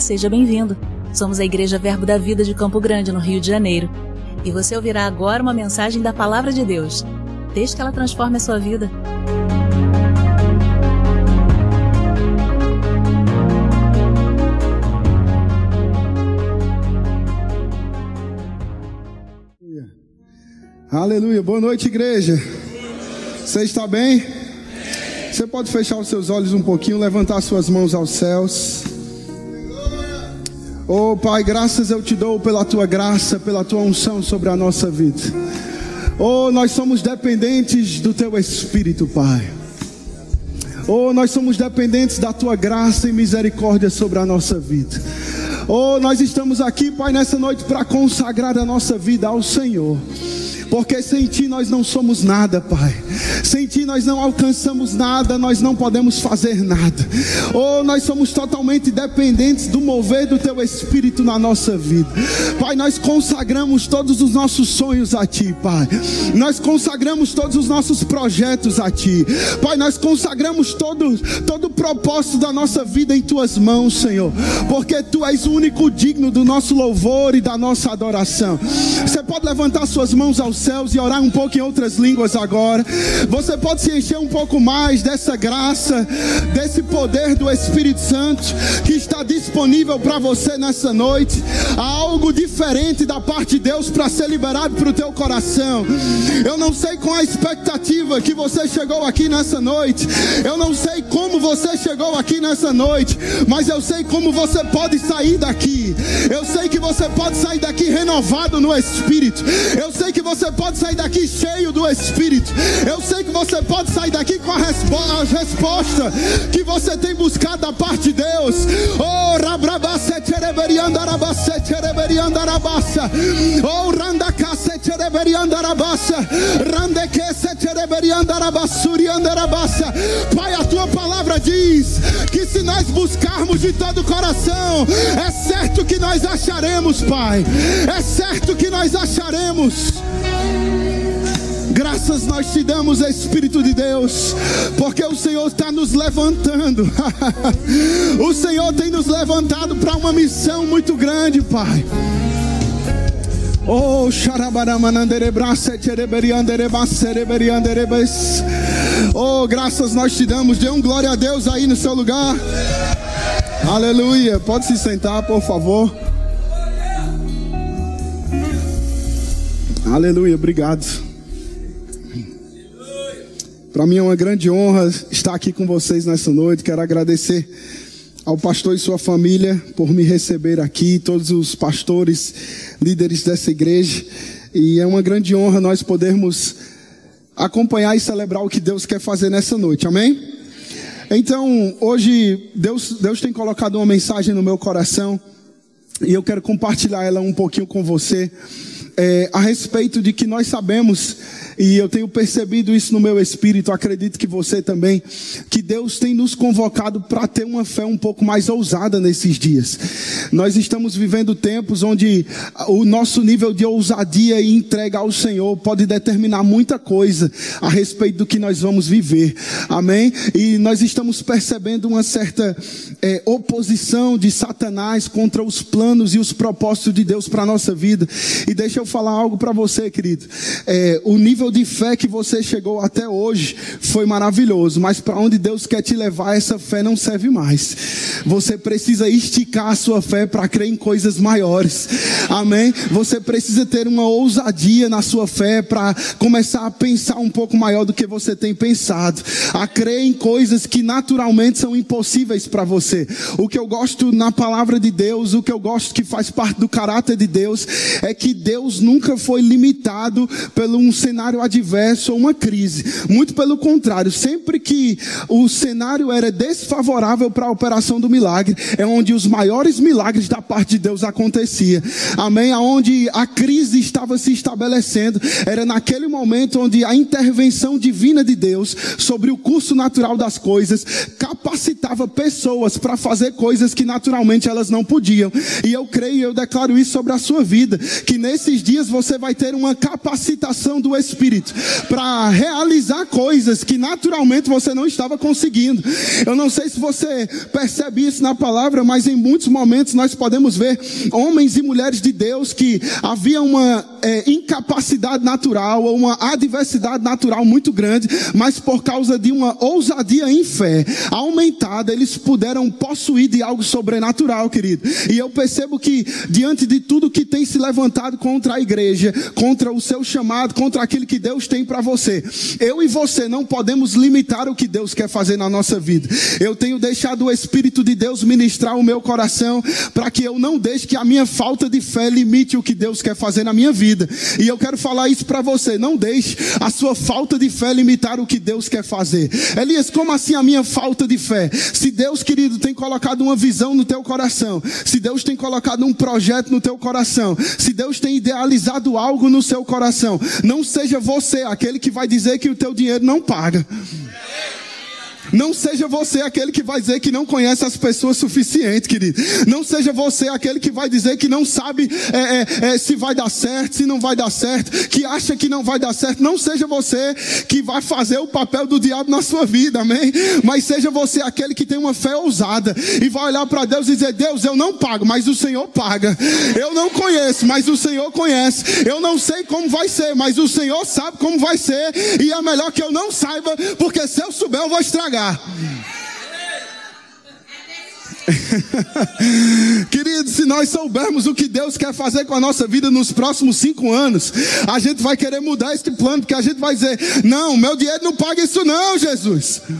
Seja bem-vindo. Somos a Igreja Verbo da Vida de Campo Grande, no Rio de Janeiro. E você ouvirá agora uma mensagem da Palavra de Deus. Desde que ela transforme a sua vida. Aleluia. Boa noite, igreja. Você está bem? Você pode fechar os seus olhos um pouquinho, levantar suas mãos aos céus. Oh Pai, graças eu te dou pela tua graça, pela tua unção sobre a nossa vida. Oh, nós somos dependentes do teu Espírito, Pai. Oh, nós somos dependentes da tua graça e misericórdia sobre a nossa vida. Oh, nós estamos aqui, Pai, nessa noite para consagrar a nossa vida ao Senhor porque sem Ti nós não somos nada, Pai. Sem Ti nós não alcançamos nada, nós não podemos fazer nada. Ou oh, nós somos totalmente dependentes do mover do Teu Espírito na nossa vida. Pai, nós consagramos todos os nossos sonhos a Ti, Pai. Nós consagramos todos os nossos projetos a Ti. Pai, nós consagramos todo, todo o propósito da nossa vida em Tuas mãos, Senhor. Porque Tu és o único digno do nosso louvor e da nossa adoração. Você pode levantar suas mãos aos céus e orar um pouco em outras línguas agora. Você pode se encher um pouco mais dessa graça, desse poder do Espírito Santo que está disponível para você nessa noite. Há algo diferente da parte de Deus para ser liberado para o teu coração. Eu não sei com a expectativa que você chegou aqui nessa noite. Eu não sei como você chegou aqui nessa noite, mas eu sei como você pode sair daqui. Eu sei que você pode sair daqui renovado no espírito. Eu sei que você pode sair daqui cheio do Espírito. Eu sei que você pode sair daqui com a, respo a resposta que você tem buscado da parte de Deus. Oh. Oh. Pai, a tua palavra diz que se nós buscarmos de todo o coração, é certo que nós acharemos, Pai. É certo que nós acharemos. Graças nós te damos, Espírito de Deus, porque o Senhor está nos levantando. o Senhor tem nos levantado para uma missão muito grande, Pai. Oh, Oh, graças nós te damos. Dê um glória a Deus aí no seu lugar. Aleluia. Pode se sentar, por favor. Aleluia. Obrigado. Para mim é uma grande honra estar aqui com vocês nessa noite. Quero agradecer ao pastor e sua família por me receber aqui, todos os pastores, líderes dessa igreja. E é uma grande honra nós podermos acompanhar e celebrar o que Deus quer fazer nessa noite. Amém? Então, hoje Deus, Deus tem colocado uma mensagem no meu coração e eu quero compartilhar ela um pouquinho com você é, a respeito de que nós sabemos e eu tenho percebido isso no meu espírito, acredito que você também, que Deus tem nos convocado para ter uma fé um pouco mais ousada nesses dias. Nós estamos vivendo tempos onde o nosso nível de ousadia e entrega ao Senhor pode determinar muita coisa a respeito do que nós vamos viver. Amém? E nós estamos percebendo uma certa é, oposição de Satanás contra os planos e os propósitos de Deus para a nossa vida. E deixa eu falar algo para você, querido. É, o nível nível de fé que você chegou até hoje foi maravilhoso, mas para onde Deus quer te levar, essa fé não serve mais. Você precisa esticar a sua fé para crer em coisas maiores. Amém? Você precisa ter uma ousadia na sua fé para começar a pensar um pouco maior do que você tem pensado, a crer em coisas que naturalmente são impossíveis para você. O que eu gosto na palavra de Deus, o que eu gosto que faz parte do caráter de Deus, é que Deus nunca foi limitado pelo um cenário cenário adverso ou uma crise. Muito pelo contrário, sempre que o cenário era desfavorável para a operação do milagre, é onde os maiores milagres da parte de Deus acontecia. Amém? Aonde a crise estava se estabelecendo, era naquele momento onde a intervenção divina de Deus sobre o curso natural das coisas capacitava pessoas para fazer coisas que naturalmente elas não podiam. E eu creio, eu declaro isso sobre a sua vida, que nesses dias você vai ter uma capacitação do Espírito para realizar coisas que naturalmente você não estava conseguindo. Eu não sei se você percebe isso na palavra, mas em muitos momentos nós podemos ver homens e mulheres de Deus que havia uma é, incapacidade natural uma adversidade natural muito grande, mas por causa de uma ousadia em fé aumentada, eles puderam possuir de algo sobrenatural, querido. E eu percebo que diante de tudo que tem se levantado contra a igreja, contra o seu chamado, contra aquilo que Deus tem para você, eu e você não podemos limitar o que Deus quer fazer na nossa vida. Eu tenho deixado o Espírito de Deus ministrar o meu coração para que eu não deixe que a minha falta de fé limite o que Deus quer fazer na minha vida. E eu quero falar isso para você. Não deixe a sua falta de fé limitar o que Deus quer fazer. Elias, como assim a minha falta de fé? Se Deus, querido, tem colocado uma visão no teu coração, se Deus tem colocado um projeto no teu coração, se Deus tem idealizado algo no seu coração, não seja você aquele que vai dizer que o teu dinheiro não paga. Não seja você aquele que vai dizer que não conhece as pessoas suficiente, querido. Não seja você aquele que vai dizer que não sabe é, é, é, se vai dar certo, se não vai dar certo, que acha que não vai dar certo. Não seja você que vai fazer o papel do diabo na sua vida, amém? Mas seja você aquele que tem uma fé ousada e vai olhar para Deus e dizer: Deus, eu não pago, mas o Senhor paga. Eu não conheço, mas o Senhor conhece. Eu não sei como vai ser, mas o Senhor sabe como vai ser. E é melhor que eu não saiba, porque se eu souber, eu vou estragar. Querido, se nós soubermos o que Deus quer fazer com a nossa vida nos próximos cinco anos, a gente vai querer mudar esse plano, porque a gente vai dizer: Não, meu dinheiro não paga isso, não, Jesus.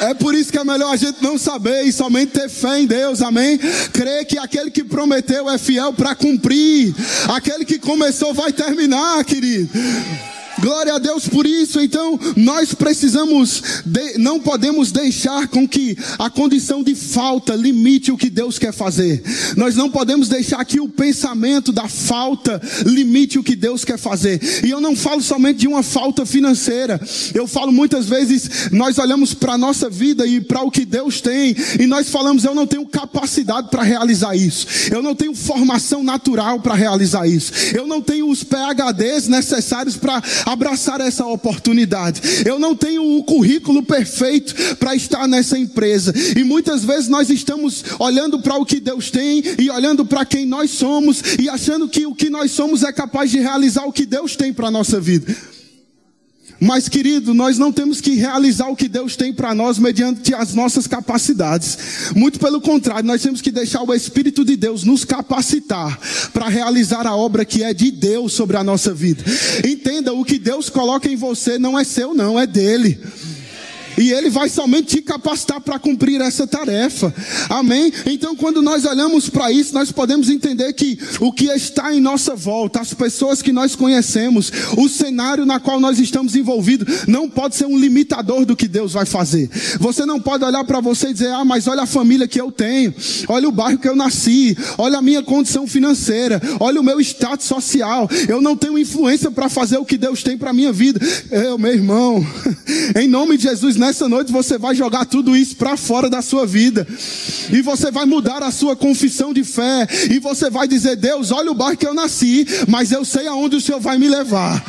É por isso que é melhor a gente não saber e somente ter fé em Deus, amém? Crer que aquele que prometeu é fiel para cumprir, aquele que começou vai terminar, querido. Glória a Deus por isso. Então, nós precisamos, de, não podemos deixar com que a condição de falta limite o que Deus quer fazer. Nós não podemos deixar que o pensamento da falta limite o que Deus quer fazer. E eu não falo somente de uma falta financeira. Eu falo muitas vezes, nós olhamos para a nossa vida e para o que Deus tem, e nós falamos, eu não tenho capacidade para realizar isso. Eu não tenho formação natural para realizar isso. Eu não tenho os PHDs necessários para abraçar essa oportunidade. Eu não tenho o currículo perfeito para estar nessa empresa. E muitas vezes nós estamos olhando para o que Deus tem e olhando para quem nós somos e achando que o que nós somos é capaz de realizar o que Deus tem para a nossa vida. Mas, querido, nós não temos que realizar o que Deus tem para nós mediante as nossas capacidades. Muito pelo contrário, nós temos que deixar o Espírito de Deus nos capacitar para realizar a obra que é de Deus sobre a nossa vida. Entenda, o que Deus coloca em você não é seu, não, é dele. E Ele vai somente te capacitar para cumprir essa tarefa. Amém? Então, quando nós olhamos para isso, nós podemos entender que o que está em nossa volta, as pessoas que nós conhecemos, o cenário na qual nós estamos envolvidos, não pode ser um limitador do que Deus vai fazer. Você não pode olhar para você e dizer, ah, mas olha a família que eu tenho, olha o bairro que eu nasci, olha a minha condição financeira, olha o meu status social. Eu não tenho influência para fazer o que Deus tem para minha vida. Eu, meu irmão, em nome de Jesus, nessa noite você vai jogar tudo isso para fora da sua vida. E você vai mudar a sua confissão de fé. E você vai dizer: Deus, olha o bairro que eu nasci, mas eu sei aonde o Senhor vai me levar.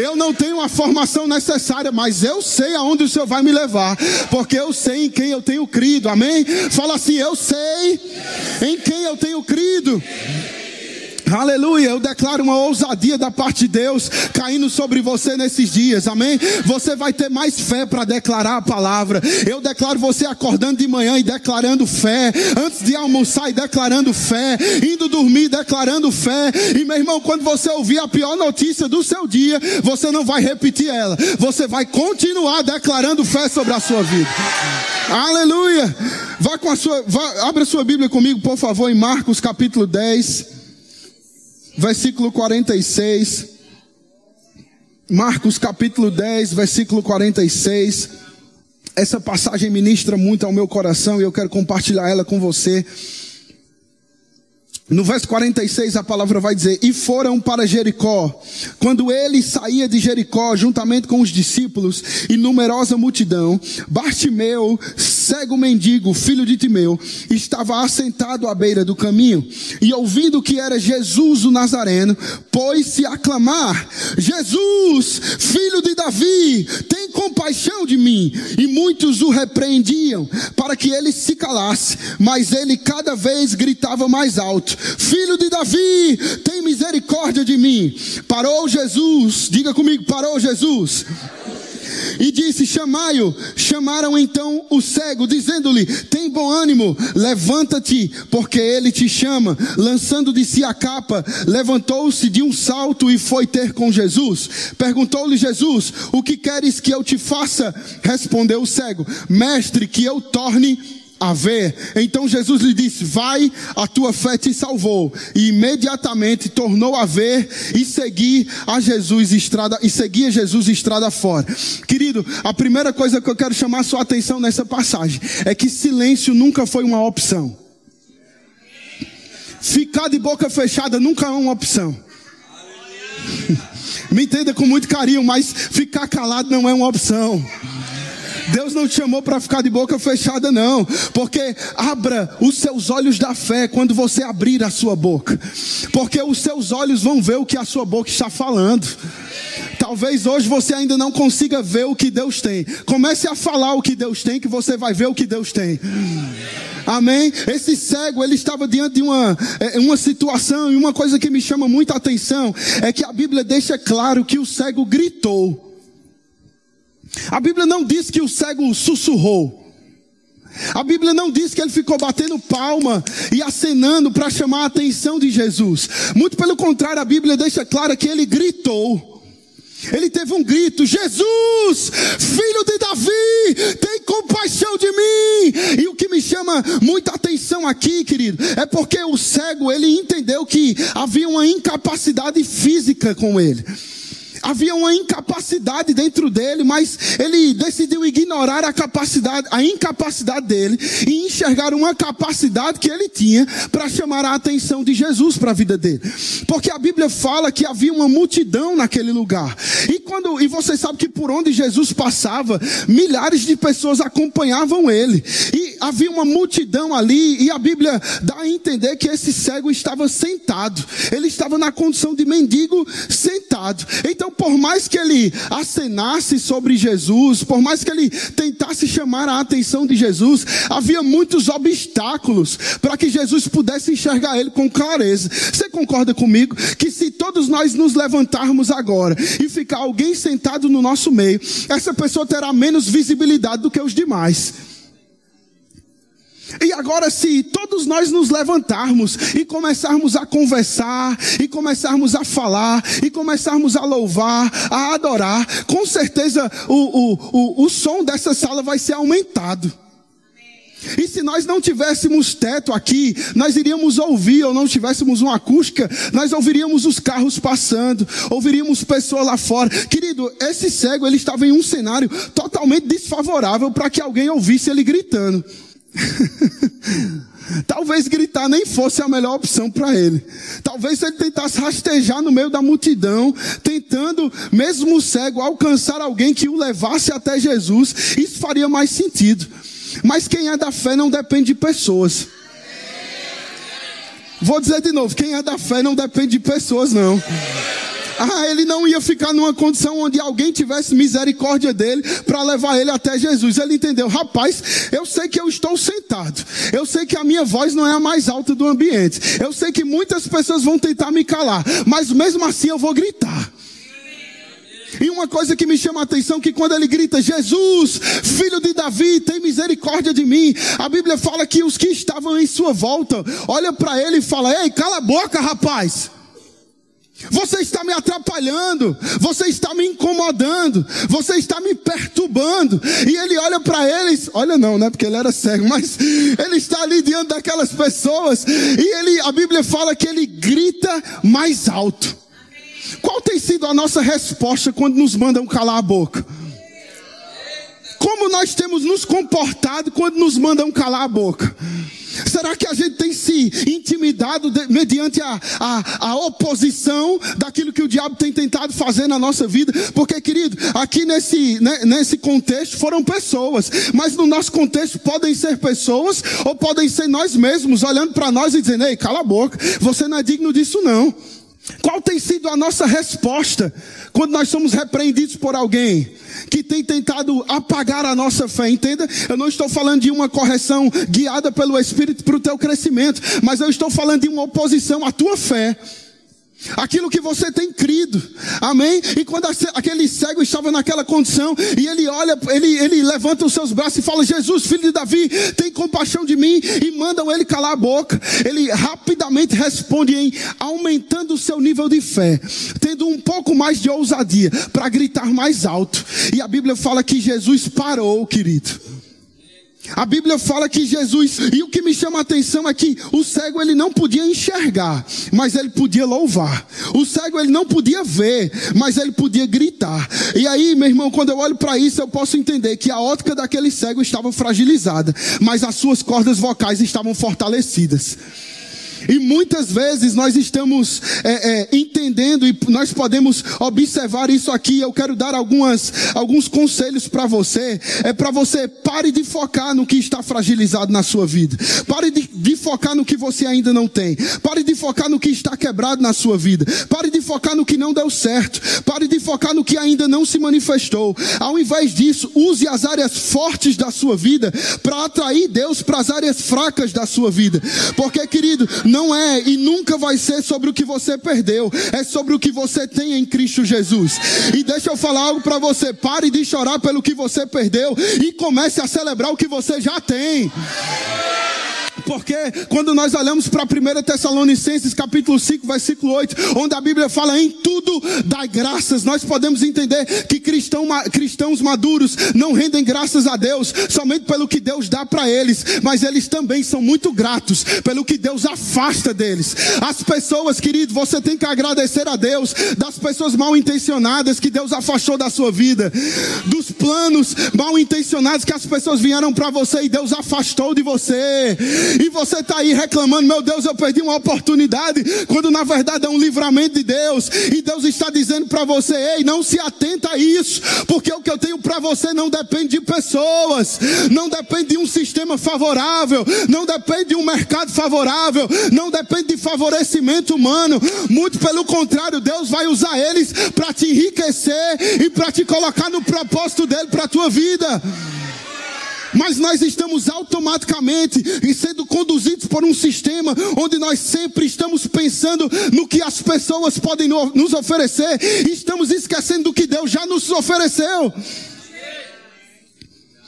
Eu não tenho a formação necessária, mas eu sei aonde o Senhor vai me levar. Porque eu sei em quem eu tenho crido. Amém? Fala assim: Eu sei em quem eu tenho crido. Aleluia, eu declaro uma ousadia da parte de Deus caindo sobre você nesses dias, amém? Você vai ter mais fé para declarar a palavra. Eu declaro você acordando de manhã e declarando fé, antes de almoçar e declarando fé, indo dormir declarando fé. E meu irmão, quando você ouvir a pior notícia do seu dia, você não vai repetir ela, você vai continuar declarando fé sobre a sua vida. Aleluia! Vá com a sua, vá, abra sua Bíblia comigo, por favor, em Marcos capítulo 10 versículo 46. Marcos capítulo 10, versículo 46. Essa passagem ministra muito ao meu coração e eu quero compartilhar ela com você. No verso 46 a palavra vai dizer: E foram para Jericó. Quando ele saía de Jericó, juntamente com os discípulos e numerosa multidão, Bartimeu, cego mendigo, filho de Timeu, estava assentado à beira do caminho e ouvindo que era Jesus o Nazareno, pôs-se a clamar: Jesus, filho de Davi, tem compaixão de mim. E muitos o repreendiam para que ele se calasse, mas ele cada vez gritava mais alto: Filho de Davi, tem misericórdia de mim. Parou Jesus, diga comigo, parou Jesus e disse: Chamai-o. Chamaram então o cego, dizendo-lhe: Tem bom ânimo, levanta-te, porque ele te chama. Lançando de si a capa, levantou-se de um salto e foi ter com Jesus. Perguntou-lhe Jesus: O que queres que eu te faça? Respondeu o cego: Mestre, que eu torne a ver. Então Jesus lhe disse: Vai, a tua fé te salvou. E imediatamente tornou a ver e seguir a Jesus estrada e seguia Jesus estrada fora. Querido, a primeira coisa que eu quero chamar a sua atenção nessa passagem é que silêncio nunca foi uma opção. Ficar de boca fechada nunca é uma opção. Me entenda com muito carinho, mas ficar calado não é uma opção. Deus não te chamou para ficar de boca fechada, não. Porque abra os seus olhos da fé quando você abrir a sua boca. Porque os seus olhos vão ver o que a sua boca está falando. Talvez hoje você ainda não consiga ver o que Deus tem. Comece a falar o que Deus tem, que você vai ver o que Deus tem. Amém? Esse cego, ele estava diante de uma, é, uma situação, e uma coisa que me chama muita atenção é que a Bíblia deixa claro que o cego gritou. A Bíblia não diz que o cego sussurrou. A Bíblia não diz que ele ficou batendo palma e acenando para chamar a atenção de Jesus. Muito pelo contrário, a Bíblia deixa claro que ele gritou. Ele teve um grito: Jesus, filho de Davi, tem compaixão de mim. E o que me chama muita atenção aqui, querido, é porque o cego ele entendeu que havia uma incapacidade física com ele havia uma incapacidade dentro dele, mas ele decidiu ignorar a capacidade, a incapacidade dele e enxergar uma capacidade que ele tinha para chamar a atenção de Jesus para a vida dele. Porque a Bíblia fala que havia uma multidão naquele lugar. E quando e você sabe que por onde Jesus passava, milhares de pessoas acompanhavam ele. E havia uma multidão ali e a Bíblia dá a entender que esse cego estava sentado. Ele estava na condição de mendigo sentado. Então por mais que ele acenasse sobre Jesus, por mais que ele tentasse chamar a atenção de Jesus, havia muitos obstáculos para que Jesus pudesse enxergar ele com clareza. Você concorda comigo que se todos nós nos levantarmos agora e ficar alguém sentado no nosso meio, essa pessoa terá menos visibilidade do que os demais? E agora, se todos nós nos levantarmos e começarmos a conversar, e começarmos a falar, e começarmos a louvar, a adorar, com certeza o, o, o, o som dessa sala vai ser aumentado. E se nós não tivéssemos teto aqui, nós iríamos ouvir, ou não tivéssemos uma acústica, nós ouviríamos os carros passando, ouviríamos pessoas lá fora. Querido, esse cego, ele estava em um cenário totalmente desfavorável para que alguém ouvisse ele gritando. Talvez gritar nem fosse a melhor opção para ele. Talvez ele tentasse rastejar no meio da multidão, tentando, mesmo cego, alcançar alguém que o levasse até Jesus. Isso faria mais sentido. Mas quem é da fé não depende de pessoas. Vou dizer de novo: quem é da fé não depende de pessoas, não. Ah, ele não ia ficar numa condição onde alguém tivesse misericórdia dele para levar ele até Jesus. Ele entendeu, rapaz, eu sei que eu estou sentado. Eu sei que a minha voz não é a mais alta do ambiente. Eu sei que muitas pessoas vão tentar me calar, mas mesmo assim eu vou gritar. E uma coisa que me chama a atenção que quando ele grita, Jesus, filho de Davi, tem misericórdia de mim. A Bíblia fala que os que estavam em sua volta, olha para ele e fala: "Ei, cala a boca, rapaz". Você está me atrapalhando, você está me incomodando, você está me perturbando. E ele olha para eles, olha não, né? Porque ele era cego, mas ele está ali diante daquelas pessoas e ele, a Bíblia fala que ele grita mais alto. Qual tem sido a nossa resposta quando nos mandam calar a boca? Como nós temos nos comportado quando nos mandam calar a boca? Será que a gente tem se intimidado de, mediante a, a, a, oposição daquilo que o diabo tem tentado fazer na nossa vida? Porque, querido, aqui nesse, né, nesse contexto foram pessoas, mas no nosso contexto podem ser pessoas ou podem ser nós mesmos olhando para nós e dizendo: Ei, cala a boca, você não é digno disso, não. Qual tem sido a nossa resposta quando nós somos repreendidos por alguém que tem tentado apagar a nossa fé? Entenda? Eu não estou falando de uma correção guiada pelo Espírito para o teu crescimento, mas eu estou falando de uma oposição à tua fé aquilo que você tem crido, amém? E quando aquele cego estava naquela condição, e ele olha, ele, ele levanta os seus braços e fala: Jesus, filho de Davi, tem compaixão de mim, e mandam ele calar a boca. Ele rapidamente responde em aumentando o seu nível de fé, tendo um pouco mais de ousadia para gritar mais alto. E a Bíblia fala que Jesus parou, querido. A Bíblia fala que Jesus, e o que me chama a atenção é que o cego ele não podia enxergar, mas ele podia louvar. O cego ele não podia ver, mas ele podia gritar. E aí, meu irmão, quando eu olho para isso, eu posso entender que a ótica daquele cego estava fragilizada, mas as suas cordas vocais estavam fortalecidas. E muitas vezes nós estamos é, é, entendendo e nós podemos observar isso aqui. Eu quero dar algumas, alguns conselhos para você. É para você pare de focar no que está fragilizado na sua vida. Pare de, de focar no que você ainda não tem. Pare de focar no que está quebrado na sua vida. Pare de focar no que não deu certo. Pare de focar no que ainda não se manifestou. Ao invés disso, use as áreas fortes da sua vida para atrair Deus para as áreas fracas da sua vida. Porque, querido, não é e nunca vai ser sobre o que você perdeu, é sobre o que você tem em Cristo Jesus. E deixa eu falar algo para você: pare de chorar pelo que você perdeu e comece a celebrar o que você já tem. Porque quando nós olhamos para 1 Tessalonicenses capítulo 5, versículo 8, onde a Bíblia fala em tudo dá graças, nós podemos entender que cristão, cristãos maduros não rendem graças a Deus somente pelo que Deus dá para eles, mas eles também são muito gratos pelo que Deus afasta deles. As pessoas, querido, você tem que agradecer a Deus das pessoas mal intencionadas que Deus afastou da sua vida, dos planos mal intencionados que as pessoas vieram para você e Deus afastou de você. E você está aí reclamando, meu Deus, eu perdi uma oportunidade, quando na verdade é um livramento de Deus. E Deus está dizendo para você, ei, não se atenta a isso, porque o que eu tenho para você não depende de pessoas, não depende de um sistema favorável, não depende de um mercado favorável, não depende de favorecimento humano. Muito pelo contrário, Deus vai usar eles para te enriquecer e para te colocar no propósito dele para a tua vida mas nós estamos automaticamente sendo conduzidos por um sistema onde nós sempre estamos pensando no que as pessoas podem nos oferecer e estamos esquecendo do que Deus já nos ofereceu.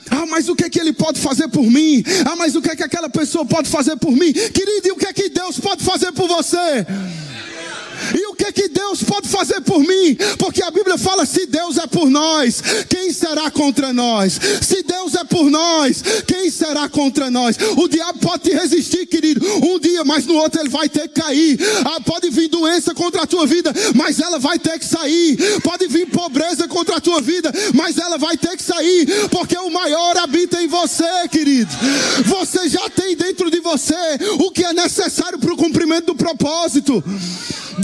Ah, mas o que é que ele pode fazer por mim? Ah, mas o que é que aquela pessoa pode fazer por mim? Querido, e o que é que Deus pode fazer por você? E o que que Deus pode fazer por mim? Porque a Bíblia fala: se Deus é por nós, quem será contra nós? Se Deus é por nós, quem será contra nós? O diabo pode te resistir, querido, um dia, mas no outro ele vai ter que cair. Ah, pode vir doença contra a tua vida, mas ela vai ter que sair. Pode vir pobreza contra a tua vida, mas ela vai ter que sair, porque o maior habita em você, querido. Você já tem dentro de você o que é necessário para o cumprimento do propósito.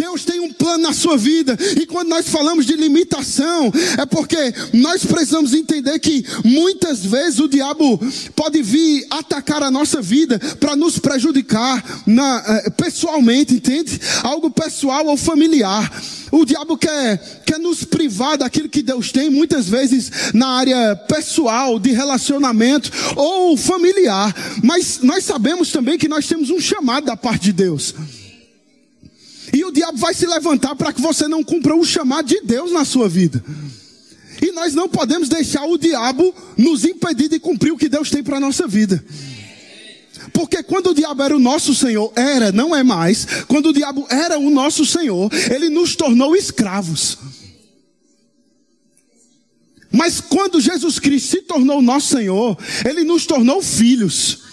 Deus tem um plano na sua vida. E quando nós falamos de limitação, é porque nós precisamos entender que muitas vezes o diabo pode vir atacar a nossa vida para nos prejudicar na, eh, pessoalmente, entende? Algo pessoal ou familiar. O diabo quer, quer nos privar daquilo que Deus tem, muitas vezes na área pessoal, de relacionamento ou familiar. Mas nós sabemos também que nós temos um chamado da parte de Deus. E o diabo vai se levantar para que você não cumpra o chamado de Deus na sua vida. E nós não podemos deixar o diabo nos impedir de cumprir o que Deus tem para a nossa vida. Porque quando o diabo era o nosso Senhor, era, não é mais. Quando o diabo era o nosso Senhor, ele nos tornou escravos. Mas quando Jesus Cristo se tornou nosso Senhor, ele nos tornou filhos.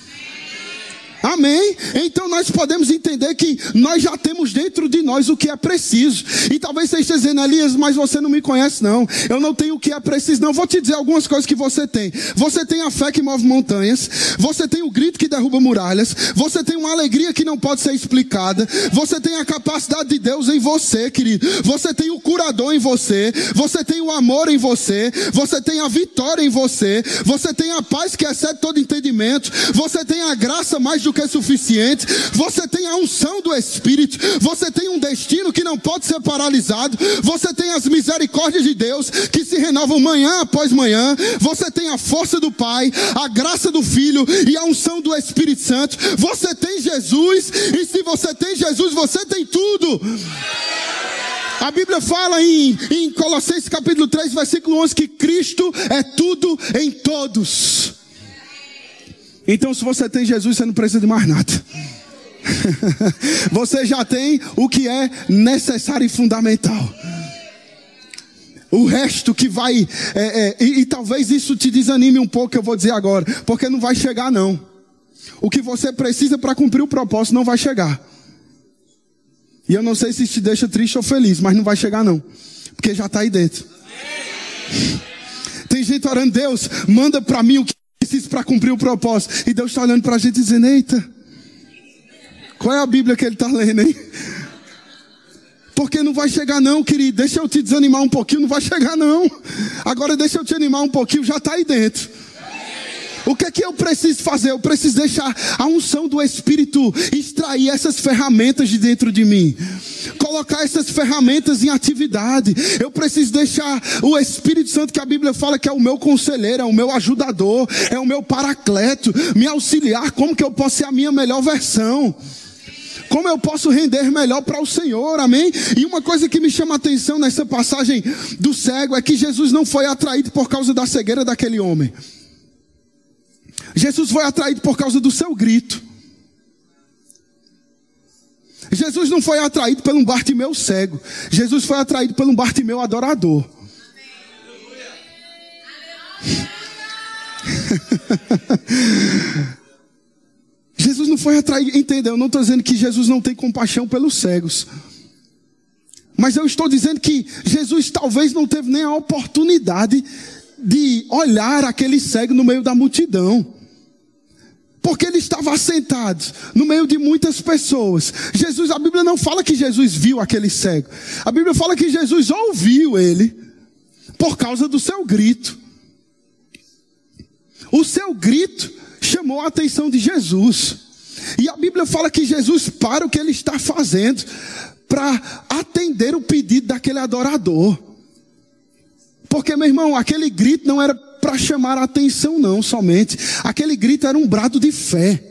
Amém? Então nós podemos entender que nós já temos dentro de nós o que é preciso. E talvez você esteja dizendo, Elias, mas você não me conhece, não. Eu não tenho o que é preciso, não. Vou te dizer algumas coisas que você tem. Você tem a fé que move montanhas. Você tem o grito que derruba muralhas. Você tem uma alegria que não pode ser explicada. Você tem a capacidade de Deus em você, querido. Você tem o curador em você. Você tem o amor em você. Você tem a vitória em você. Você tem a paz que excede todo entendimento. Você tem a graça mais do do que é suficiente, você tem a unção do Espírito, você tem um destino que não pode ser paralisado, você tem as misericórdias de Deus que se renovam manhã após manhã, você tem a força do Pai, a graça do Filho e a unção do Espírito Santo, você tem Jesus, e se você tem Jesus, você tem tudo. A Bíblia fala em, em Colossenses capítulo 3, versículo 11, que Cristo é tudo em todos. Então, se você tem Jesus, você não precisa de mais nada. você já tem o que é necessário e fundamental. O resto que vai, é, é, e, e talvez isso te desanime um pouco, eu vou dizer agora, porque não vai chegar não. O que você precisa para cumprir o propósito não vai chegar. E eu não sei se te deixa triste ou feliz, mas não vai chegar não, porque já está aí dentro. Tem gente orando, Deus, manda para mim o que preciso para cumprir o propósito. E Deus está olhando para a gente dizendo: Eita, qual é a Bíblia que ele está lendo, hein? Porque não vai chegar, não, querido. Deixa eu te desanimar um pouquinho, não vai chegar, não. Agora deixa eu te animar um pouquinho, já está aí dentro. O que é que eu preciso fazer? Eu preciso deixar a unção do Espírito extrair essas ferramentas de dentro de mim. Colocar essas ferramentas em atividade. Eu preciso deixar o Espírito Santo, que a Bíblia fala que é o meu conselheiro, é o meu ajudador, é o meu paracleto, me auxiliar. Como que eu posso ser a minha melhor versão? como eu posso render melhor para o Senhor, amém? E uma coisa que me chama a atenção nessa passagem do cego é que Jesus não foi atraído por causa da cegueira daquele homem. Jesus foi atraído por causa do seu grito. Jesus não foi atraído pelo um Bartimeu cego. Jesus foi atraído pelo um Bartimeu adorador. Jesus não foi atraído, entendeu? Eu não estou dizendo que Jesus não tem compaixão pelos cegos. Mas eu estou dizendo que Jesus talvez não teve nem a oportunidade de olhar aquele cego no meio da multidão. Porque ele estava assentado no meio de muitas pessoas. Jesus, a Bíblia não fala que Jesus viu aquele cego. A Bíblia fala que Jesus ouviu ele por causa do seu grito. O seu grito chamou a atenção de Jesus. E a Bíblia fala que Jesus para o que ele está fazendo para atender o pedido daquele adorador. Porque, meu irmão, aquele grito não era para chamar a atenção, não, somente. Aquele grito era um brado de fé.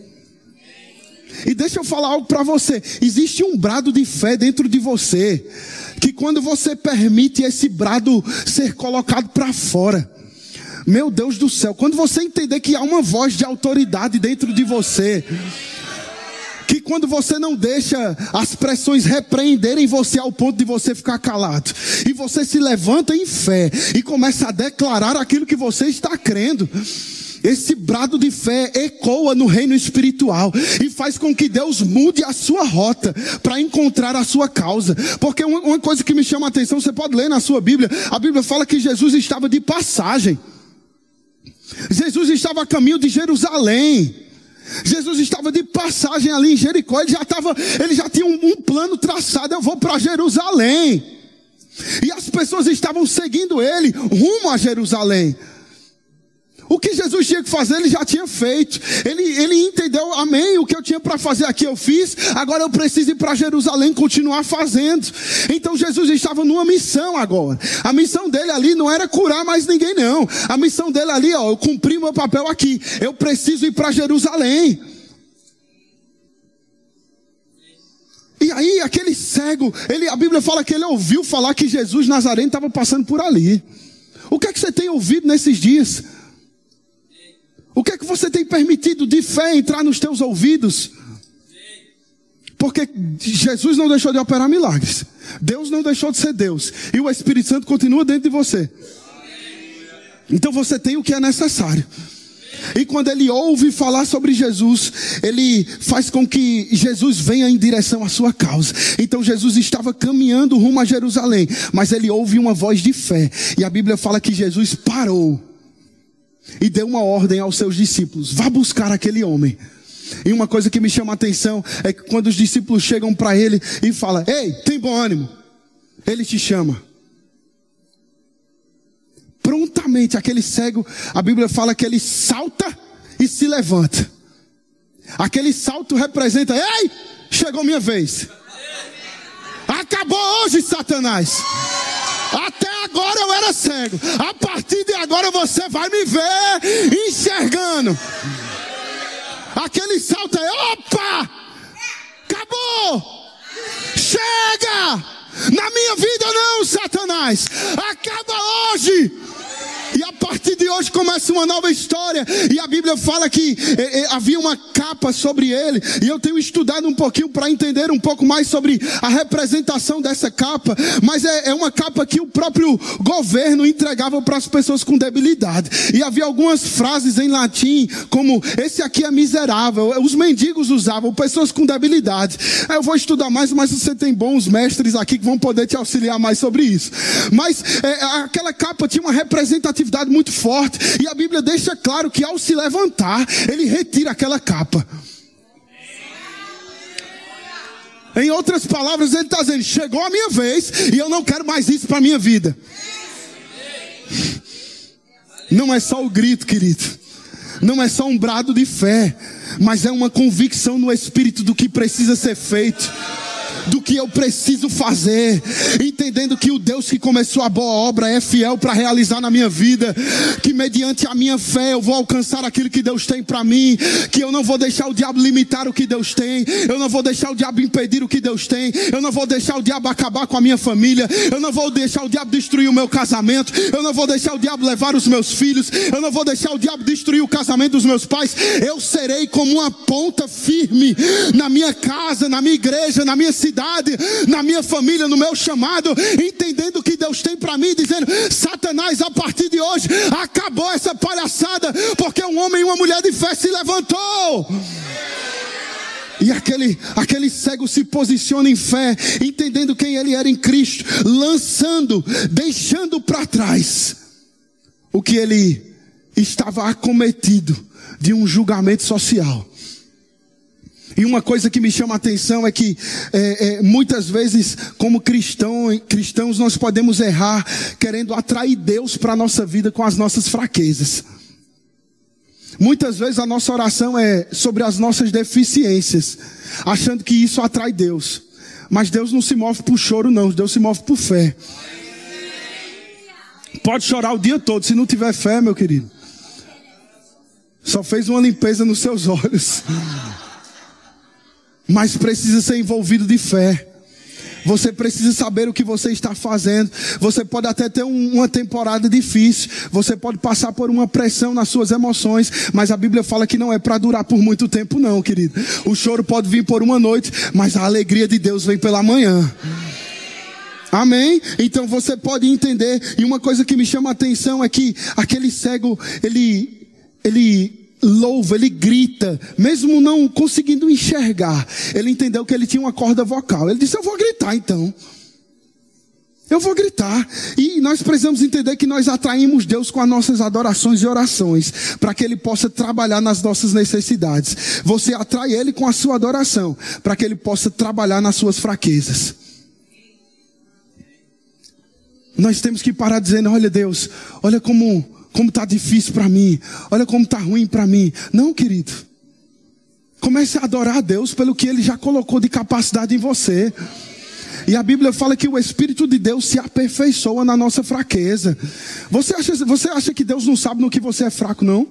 E deixa eu falar algo para você: existe um brado de fé dentro de você, que quando você permite esse brado ser colocado para fora, meu Deus do céu, quando você entender que há uma voz de autoridade dentro de você, quando você não deixa as pressões repreenderem você ao ponto de você ficar calado, e você se levanta em fé e começa a declarar aquilo que você está crendo. Esse brado de fé ecoa no reino espiritual e faz com que Deus mude a sua rota para encontrar a sua causa. Porque uma coisa que me chama a atenção, você pode ler na sua Bíblia, a Bíblia fala que Jesus estava de passagem. Jesus estava a caminho de Jerusalém. Jesus estava de passagem ali em Jericó, ele já, estava, ele já tinha um, um plano traçado, eu vou para Jerusalém. E as pessoas estavam seguindo ele rumo a Jerusalém. O que Jesus tinha que fazer, ele já tinha feito. Ele, ele entendeu, amém, o que eu tinha para fazer aqui eu fiz, agora eu preciso ir para Jerusalém continuar fazendo. Então Jesus estava numa missão agora. A missão dele ali não era curar mais ninguém, não. A missão dele ali, ó, eu cumpri meu papel aqui. Eu preciso ir para Jerusalém. E aí, aquele cego, ele, a Bíblia fala que ele ouviu falar que Jesus Nazareno estava passando por ali. O que é que você tem ouvido nesses dias? O que é que você tem permitido de fé entrar nos teus ouvidos? Porque Jesus não deixou de operar milagres. Deus não deixou de ser Deus. E o Espírito Santo continua dentro de você. Então você tem o que é necessário. E quando ele ouve falar sobre Jesus, ele faz com que Jesus venha em direção à sua causa. Então Jesus estava caminhando rumo a Jerusalém, mas ele ouve uma voz de fé. E a Bíblia fala que Jesus parou e deu uma ordem aos seus discípulos: vá buscar aquele homem. E uma coisa que me chama a atenção é que quando os discípulos chegam para ele e falam: Ei, tem bom ânimo. Ele te chama. Prontamente, aquele cego, a Bíblia fala que ele salta e se levanta. Aquele salto representa: Ei, chegou minha vez. Acabou hoje, Satanás. Até agora eu era cego. A partir de agora você vai me ver enxergando. Aquele salto é: opa! Acabou! Chega! Na minha vida não, Satanás! Acaba hoje! E a partir de hoje começa uma nova história. E a Bíblia fala que eh, eh, havia uma capa sobre ele. E eu tenho estudado um pouquinho para entender um pouco mais sobre a representação dessa capa. Mas é, é uma capa que o próprio governo entregava para as pessoas com debilidade. E havia algumas frases em latim, como: Esse aqui é miserável. Os mendigos usavam, pessoas com debilidade. Eu vou estudar mais, mas você tem bons mestres aqui que vão poder te auxiliar mais sobre isso. Mas é, aquela capa tinha uma representação atividade muito forte. E a Bíblia deixa claro que ao se levantar, ele retira aquela capa. Em outras palavras, ele está dizendo: chegou a minha vez e eu não quero mais isso para a minha vida. Não é só o grito, querido. Não é só um brado de fé, mas é uma convicção no espírito do que precisa ser feito do que eu preciso fazer, entendendo que o Deus que começou a boa obra é fiel para realizar na minha vida, que mediante a minha fé eu vou alcançar aquilo que Deus tem para mim, que eu não vou deixar o diabo limitar o que Deus tem, eu não vou deixar o diabo impedir o que Deus tem, eu não vou deixar o diabo acabar com a minha família, eu não vou deixar o diabo destruir o meu casamento, eu não vou deixar o diabo levar os meus filhos, eu não vou deixar o diabo destruir o casamento dos meus pais, eu serei como uma ponta firme na minha casa, na minha igreja, na minha cidade na minha família, no meu chamado, entendendo o que Deus tem para mim, dizendo: Satanás, a partir de hoje, acabou essa palhaçada, porque um homem e uma mulher de fé se levantou. E aquele, aquele cego se posiciona em fé, entendendo quem ele era em Cristo, lançando, deixando para trás o que ele estava acometido de um julgamento social. E uma coisa que me chama a atenção é que é, é, muitas vezes, como cristão, cristãos, nós podemos errar querendo atrair Deus para a nossa vida com as nossas fraquezas. Muitas vezes a nossa oração é sobre as nossas deficiências, achando que isso atrai Deus. Mas Deus não se move por choro, não. Deus se move por fé. Pode chorar o dia todo, se não tiver fé, meu querido. Só fez uma limpeza nos seus olhos mas precisa ser envolvido de fé. Você precisa saber o que você está fazendo. Você pode até ter um, uma temporada difícil. Você pode passar por uma pressão nas suas emoções. Mas a Bíblia fala que não é para durar por muito tempo, não, querido. O choro pode vir por uma noite, mas a alegria de Deus vem pela manhã. Amém? Então você pode entender. E uma coisa que me chama a atenção é que aquele cego, ele, ele louva, ele grita, mesmo não conseguindo enxergar. Ele entendeu que ele tinha uma corda vocal. Ele disse: Eu vou gritar então. Eu vou gritar. E nós precisamos entender que nós atraímos Deus com as nossas adorações e orações, para que Ele possa trabalhar nas nossas necessidades. Você atrai Ele com a sua adoração, para que Ele possa trabalhar nas suas fraquezas. Nós temos que parar dizendo: olha Deus, olha como como está difícil para mim, olha como está ruim para mim. Não, querido. Comece a adorar a Deus pelo que Ele já colocou de capacidade em você. E a Bíblia fala que o Espírito de Deus se aperfeiçoa na nossa fraqueza. Você acha, você acha que Deus não sabe no que você é fraco, não?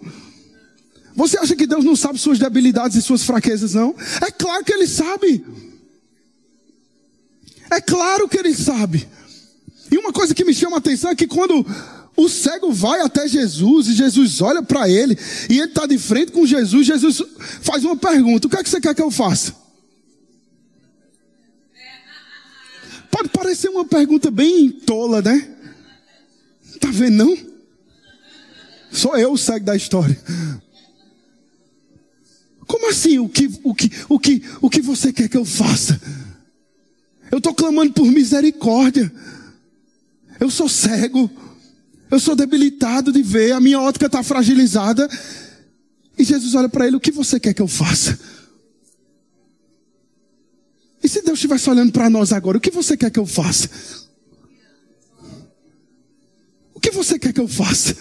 Você acha que Deus não sabe suas debilidades e suas fraquezas, não? É claro que Ele sabe. É claro que Ele sabe. E uma coisa que me chama a atenção é que quando o cego vai até Jesus e Jesus olha para ele e ele está de frente com Jesus. Jesus faz uma pergunta: O que é que você quer que eu faça? Pode parecer uma pergunta bem tola, né? Tá vendo não? Sou eu o cego da história. Como assim? O que, o que, o que, o que você quer que eu faça? Eu estou clamando por misericórdia. Eu sou cego. Eu sou debilitado de ver. A minha ótica está fragilizada. E Jesus olha para ele: O que você quer que eu faça? E se Deus estivesse olhando para nós agora, o que você quer que eu faça? O que você quer que eu faça?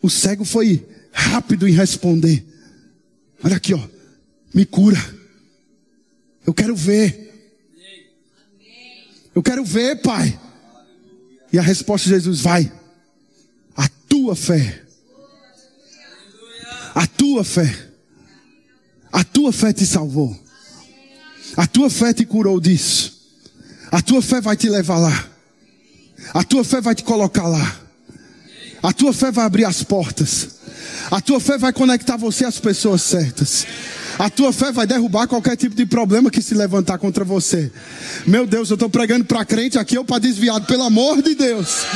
O cego foi rápido em responder. Olha aqui, ó. Me cura. Eu quero ver. Eu quero ver, Pai. E a resposta de Jesus vai. A tua fé. A tua fé. A tua fé te salvou. A tua fé te curou disso. A tua fé vai te levar lá. A tua fé vai te colocar lá. A tua fé vai abrir as portas. A tua fé vai conectar você às pessoas certas. A tua fé vai derrubar qualquer tipo de problema que se levantar contra você. Meu Deus, eu estou pregando para crente aqui ou para desviado, pelo amor de Deus.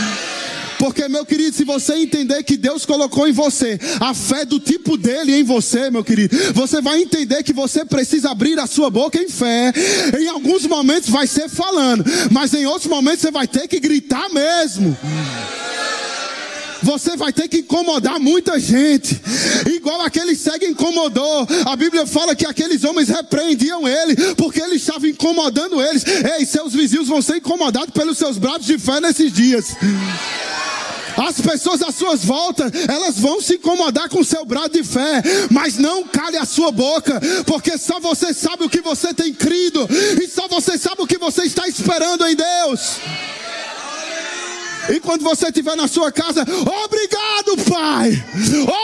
Porque, meu querido, se você entender que Deus colocou em você a fé do tipo dele em você, meu querido, você vai entender que você precisa abrir a sua boca em fé. Em alguns momentos vai ser falando, mas em outros momentos você vai ter que gritar mesmo. Você vai ter que incomodar muita gente, igual aquele cego incomodou. A Bíblia fala que aqueles homens repreendiam ele, porque ele estava incomodando eles. Ei, seus vizinhos vão ser incomodados pelos seus braços de fé nesses dias. As pessoas às suas voltas, elas vão se incomodar com o seu brado de fé, mas não cale a sua boca, porque só você sabe o que você tem crido, e só você sabe o que você está esperando em Deus. E quando você estiver na sua casa, obrigado, Pai.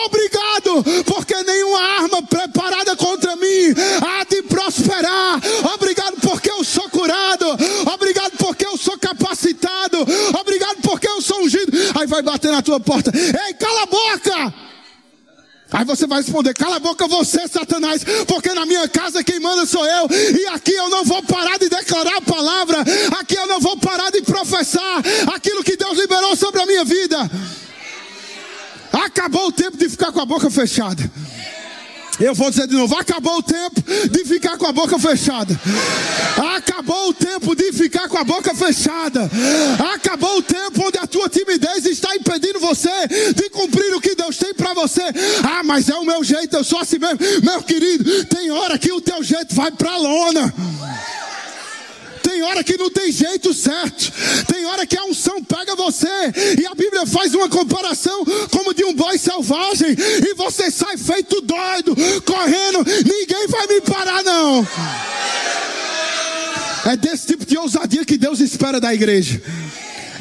Obrigado, porque nenhuma arma preparada contra mim há de prosperar. Obrigado porque eu sou curado. Obrigado porque eu sou capacitado. Obrigado porque eu sou ungido. Aí vai bater na tua porta. Ei, cala a boca! Aí você vai responder: cala a boca você, Satanás, porque na minha casa quem manda sou eu, e aqui eu não vou parar de declarar a palavra, aqui eu não vou parar de professar aquilo que Deus liberou sobre a minha vida. Acabou o tempo de ficar com a boca fechada. Eu vou dizer de novo: acabou o tempo de ficar com a boca fechada. Acabou o tempo de ficar com a boca fechada. Acabou o tempo onde a tua timidez está impedindo você de cumprir o que Deus tem para você. Ah, mas é o meu jeito, eu sou assim mesmo. Meu querido, tem hora que o teu jeito vai para lona. Tem hora que não tem jeito certo. Tem hora que a unção pega você. E a Bíblia faz uma comparação como de um boi selvagem. E você sai feito doido, correndo. Ninguém vai me parar, não. É desse tipo de ousadia que Deus espera da igreja.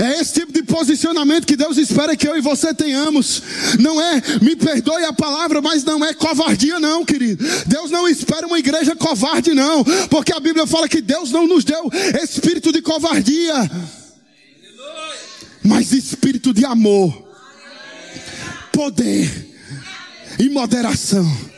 É esse tipo de posicionamento que Deus espera que eu e você tenhamos. Não é, me perdoe a palavra, mas não é covardia, não, querido. Deus não espera uma igreja covarde, não. Porque a Bíblia fala que Deus não nos deu espírito de covardia, mas espírito de amor, poder e moderação.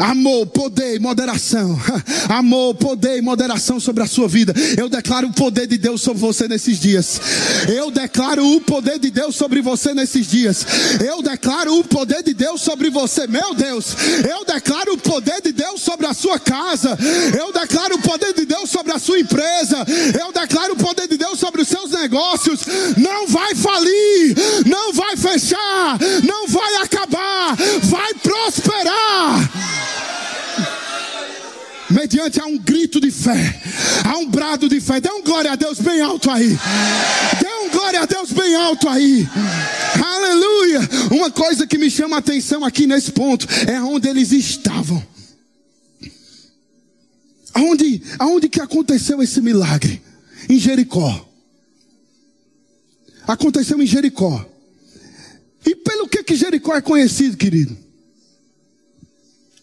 Amor, poder e moderação. Amor, poder e moderação sobre a sua vida. Eu declaro o poder de Deus sobre você nesses dias. Eu declaro o poder de Deus sobre você nesses dias. Eu declaro o poder de Deus sobre você, meu Deus. Eu declaro o poder de Deus sobre a sua casa. Eu declaro o poder de Deus sobre a sua empresa. Eu declaro o poder de Deus sobre os seus negócios. Não vai falir, não vai fechar, não vai acabar, vai prosperar mediante a um grito de fé, a um brado de fé. Dê um glória a Deus bem alto aí. Dê um glória a Deus bem alto aí. Aleluia. Uma coisa que me chama a atenção aqui nesse ponto é onde eles estavam. Aonde, aonde que aconteceu esse milagre? Em Jericó. Aconteceu em Jericó. E pelo que que Jericó é conhecido, querido?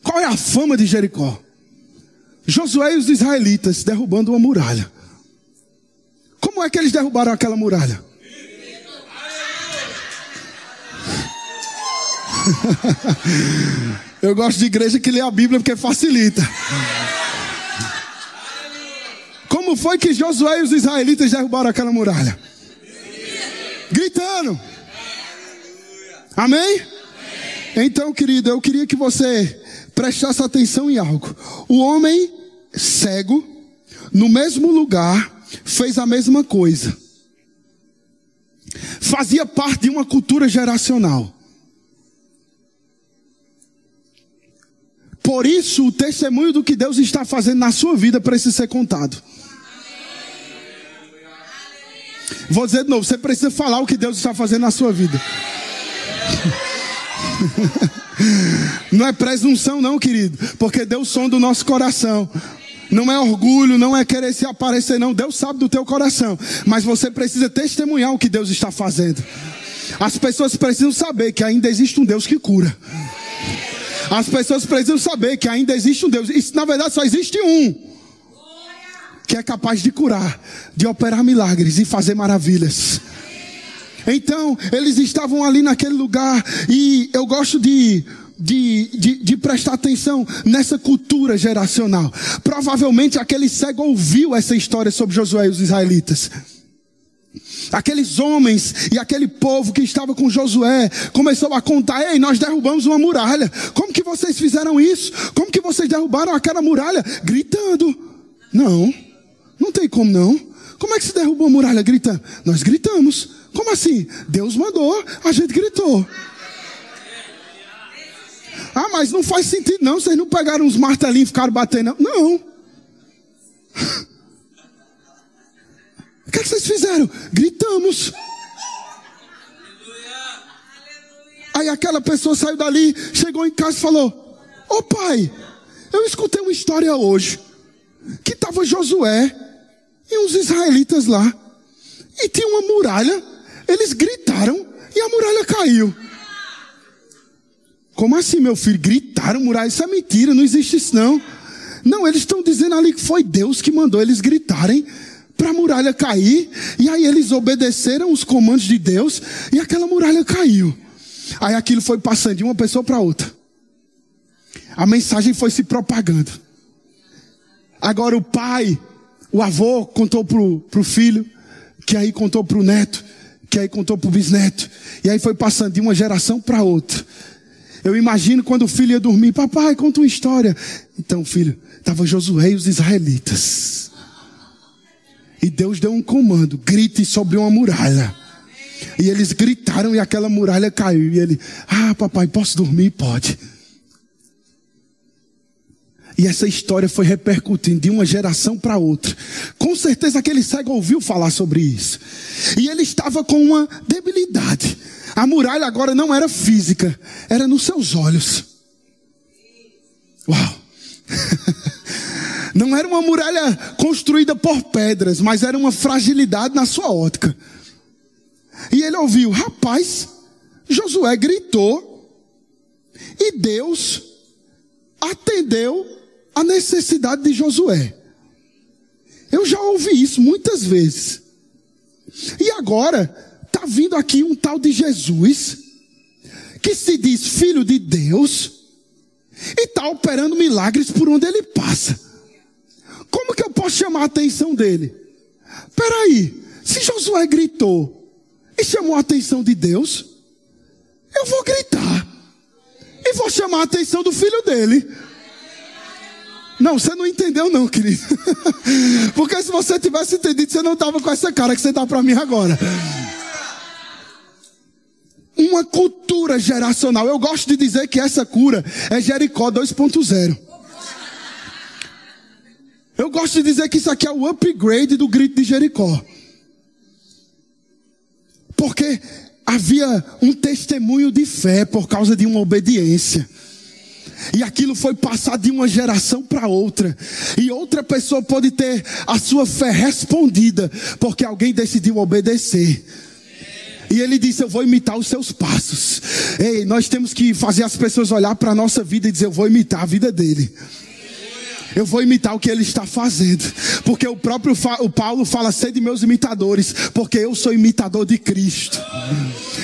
Qual é a fama de Jericó? Josué e os israelitas derrubando uma muralha. Como é que eles derrubaram aquela muralha? Eu gosto de igreja que lê a Bíblia porque facilita. Como foi que Josué e os israelitas derrubaram aquela muralha? Gritando. Amém? Então, querido, eu queria que você prestasse atenção em algo. O homem cego, no mesmo lugar, fez a mesma coisa. Fazia parte de uma cultura geracional. Por isso, o testemunho do que Deus está fazendo na sua vida precisa ser contado. Vou dizer de novo: você precisa falar o que Deus está fazendo na sua vida. Não é presunção, não, querido, porque Deus sonda o nosso coração. Não é orgulho, não é querer se aparecer, não. Deus sabe do teu coração. Mas você precisa testemunhar o que Deus está fazendo. As pessoas precisam saber que ainda existe um Deus que cura. As pessoas precisam saber que ainda existe um Deus. E na verdade só existe um. Que é capaz de curar, de operar milagres e fazer maravilhas. Então, eles estavam ali naquele lugar e eu gosto de de, de, de, prestar atenção nessa cultura geracional. Provavelmente aquele cego ouviu essa história sobre Josué e os israelitas. Aqueles homens e aquele povo que estava com Josué começou a contar: Ei, nós derrubamos uma muralha. Como que vocês fizeram isso? Como que vocês derrubaram aquela muralha? Gritando. Não, não tem como não. Como é que se derrubou a muralha gritando? Nós gritamos. Como assim? Deus mandou, a gente gritou. Ah, mas não faz sentido não, vocês não pegaram uns martelinhos e ficaram batendo. Não. O que, é que vocês fizeram? Gritamos. Aí aquela pessoa saiu dali, chegou em casa e falou: Ô oh, pai, eu escutei uma história hoje. Que estava Josué e uns israelitas lá. E tinha uma muralha. Eles gritaram e a muralha caiu. Como assim, meu filho? Gritaram muralha? Isso é mentira, não existe isso não. Não, eles estão dizendo ali que foi Deus que mandou eles gritarem para a muralha cair. E aí eles obedeceram os comandos de Deus e aquela muralha caiu. Aí aquilo foi passando de uma pessoa para outra. A mensagem foi se propagando. Agora o pai, o avô contou pro, pro filho, que aí contou pro neto, que aí contou pro bisneto. E aí foi passando de uma geração para outra. Eu imagino quando o filho ia dormir, papai, conta uma história. Então, filho, estava Josué e os israelitas. E Deus deu um comando: grite sobre uma muralha. E eles gritaram e aquela muralha caiu. E ele, ah, papai, posso dormir? Pode. E essa história foi repercutindo de uma geração para outra. Com certeza aquele cego ouviu falar sobre isso. E ele estava com uma debilidade. A muralha agora não era física, era nos seus olhos. Uau! Não era uma muralha construída por pedras, mas era uma fragilidade na sua ótica. E ele ouviu, rapaz, Josué gritou e Deus atendeu a necessidade de Josué. Eu já ouvi isso muitas vezes. E agora está vindo aqui um tal de Jesus, que se diz filho de Deus, e está operando milagres por onde ele passa. Como que eu posso chamar a atenção dele? Peraí, se Josué gritou e chamou a atenção de Deus, eu vou gritar e vou chamar a atenção do filho dele. Não, você não entendeu não, querido. Porque se você tivesse entendido, você não estava com essa cara que você está para mim agora uma cultura geracional. Eu gosto de dizer que essa cura é Jericó 2.0. Eu gosto de dizer que isso aqui é o upgrade do grito de Jericó. Porque havia um testemunho de fé por causa de uma obediência. E aquilo foi passado de uma geração para outra. E outra pessoa pode ter a sua fé respondida, porque alguém decidiu obedecer. E ele disse: Eu vou imitar os seus passos. Ei, nós temos que fazer as pessoas olhar para a nossa vida e dizer: Eu vou imitar a vida dele. Eu vou imitar o que ele está fazendo. Porque o próprio o Paulo fala: Sede meus imitadores, porque eu sou imitador de Cristo.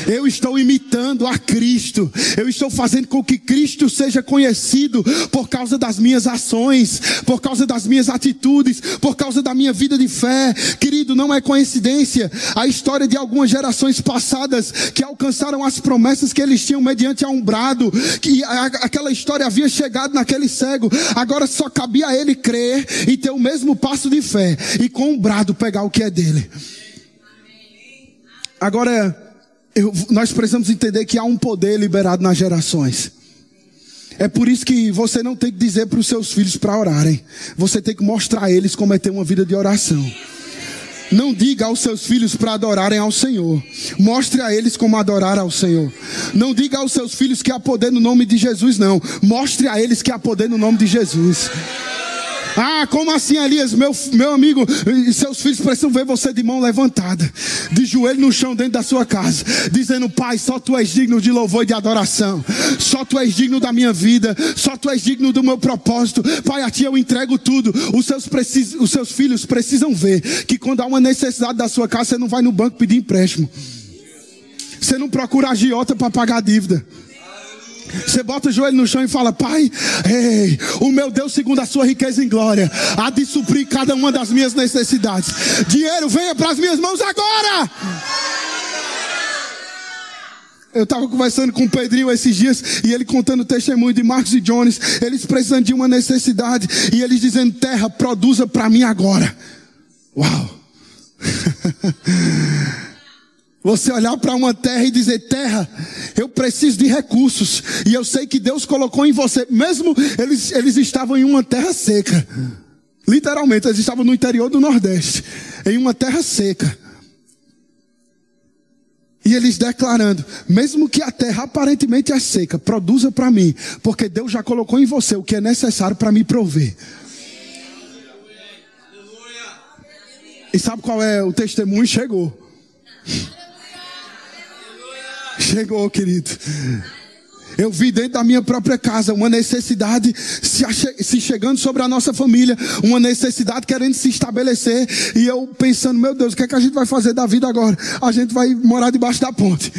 Eu estou imitando a Cristo. Eu estou fazendo com que Cristo seja conhecido por causa das minhas ações, por causa das minhas atitudes, por causa da minha vida de fé. Querido, não é coincidência a história de algumas gerações passadas que alcançaram as promessas que eles tinham mediante a um brado, que aquela história havia chegado naquele cego. Agora só cabia a ele crer e ter o mesmo passo de fé e com um brado pegar o que é dele. Agora, eu, nós precisamos entender que há um poder liberado nas gerações. É por isso que você não tem que dizer para os seus filhos para orarem. Você tem que mostrar a eles como é ter uma vida de oração. Não diga aos seus filhos para adorarem ao Senhor. Mostre a eles como adorar ao Senhor. Não diga aos seus filhos que há poder no nome de Jesus, não. Mostre a eles que há poder no nome de Jesus. Ah, como assim, Elias? Meu, meu amigo, seus filhos precisam ver você de mão levantada, de joelho no chão dentro da sua casa, dizendo: Pai, só tu és digno de louvor e de adoração, só tu és digno da minha vida, só tu és digno do meu propósito. Pai, a ti eu entrego tudo. Os seus, precis, os seus filhos precisam ver que quando há uma necessidade da sua casa, você não vai no banco pedir empréstimo, você não procura agiota para pagar a dívida. Você bota o joelho no chão e fala: Pai, ei, o meu Deus, segundo a sua riqueza em glória, há de suprir cada uma das minhas necessidades. Dinheiro, venha para as minhas mãos agora. Eu estava conversando com o Pedrinho esses dias e ele contando o testemunho de Marcos e Jones. Eles precisando de uma necessidade e eles dizendo: Terra, produza para mim agora. Uau! Você olhar para uma terra e dizer: Terra, eu preciso de recursos. E eu sei que Deus colocou em você. Mesmo eles, eles estavam em uma terra seca. Literalmente, eles estavam no interior do Nordeste. Em uma terra seca. E eles declarando: mesmo que a terra aparentemente é seca, produza para mim. Porque Deus já colocou em você o que é necessário para me prover. E sabe qual é o testemunho? Chegou. Chegou, querido. Eu vi dentro da minha própria casa uma necessidade se, se, chegando sobre a nossa família, uma necessidade querendo se estabelecer, e eu pensando, meu Deus, o que é que a gente vai fazer da vida agora? A gente vai morar debaixo da ponte.